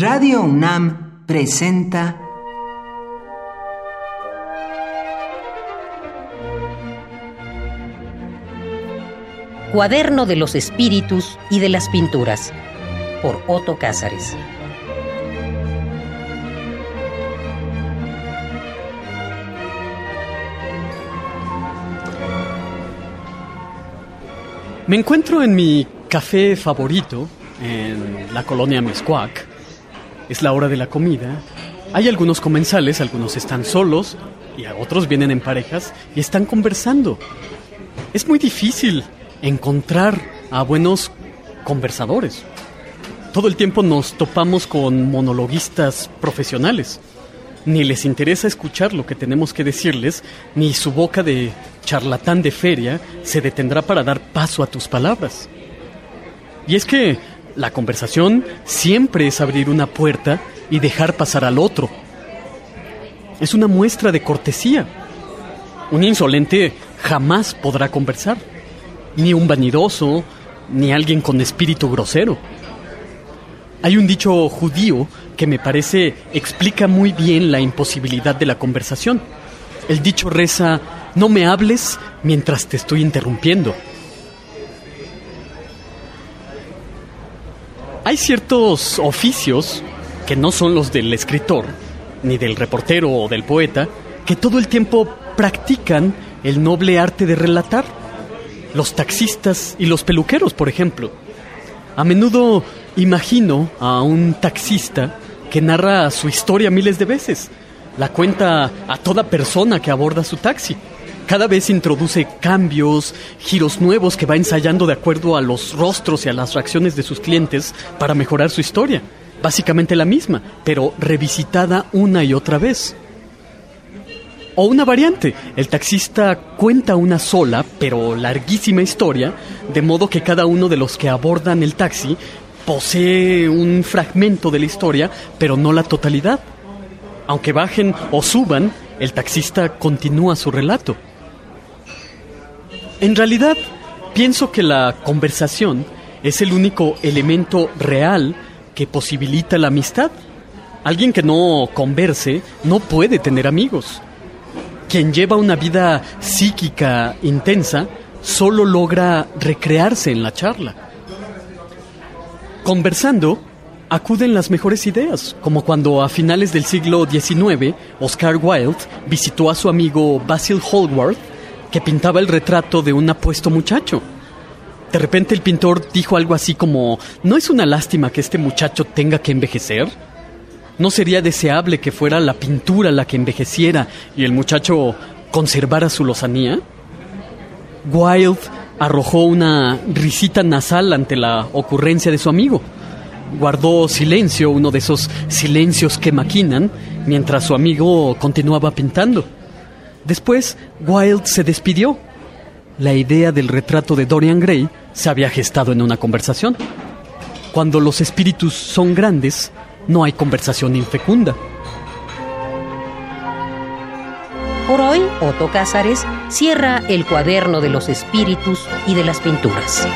Radio UNAM presenta Cuaderno de los Espíritus y de las Pinturas por Otto Cázares. Me encuentro en mi café favorito, en la colonia Mescuac. Es la hora de la comida. Hay algunos comensales, algunos están solos y otros vienen en parejas y están conversando. Es muy difícil encontrar a buenos conversadores. Todo el tiempo nos topamos con monologuistas profesionales. Ni les interesa escuchar lo que tenemos que decirles, ni su boca de charlatán de feria se detendrá para dar paso a tus palabras. Y es que la conversación siempre es abrir una puerta y dejar pasar al otro. Es una muestra de cortesía. Un insolente jamás podrá conversar, ni un vanidoso, ni alguien con espíritu grosero. Hay un dicho judío que me parece explica muy bien la imposibilidad de la conversación. El dicho reza, no me hables mientras te estoy interrumpiendo. Hay ciertos oficios que no son los del escritor, ni del reportero o del poeta, que todo el tiempo practican el noble arte de relatar. Los taxistas y los peluqueros, por ejemplo. A menudo imagino a un taxista que narra su historia miles de veces. La cuenta a toda persona que aborda su taxi. Cada vez introduce cambios, giros nuevos que va ensayando de acuerdo a los rostros y a las reacciones de sus clientes para mejorar su historia. Básicamente la misma, pero revisitada una y otra vez. O una variante, el taxista cuenta una sola, pero larguísima historia, de modo que cada uno de los que abordan el taxi posee un fragmento de la historia, pero no la totalidad. Aunque bajen o suban, el taxista continúa su relato. En realidad, pienso que la conversación es el único elemento real que posibilita la amistad. Alguien que no converse no puede tener amigos. Quien lleva una vida psíquica intensa solo logra recrearse en la charla. Conversando, acuden las mejores ideas, como cuando a finales del siglo XIX Oscar Wilde visitó a su amigo Basil Hallward que pintaba el retrato de un apuesto muchacho. De repente el pintor dijo algo así como, ¿no es una lástima que este muchacho tenga que envejecer? ¿No sería deseable que fuera la pintura la que envejeciera y el muchacho conservara su lozanía? Wilde arrojó una risita nasal ante la ocurrencia de su amigo. Guardó silencio, uno de esos silencios que maquinan, mientras su amigo continuaba pintando. Después, Wilde se despidió. La idea del retrato de Dorian Gray se había gestado en una conversación. Cuando los espíritus son grandes, no hay conversación infecunda. Por hoy, Otto Cázares cierra el cuaderno de los espíritus y de las pinturas.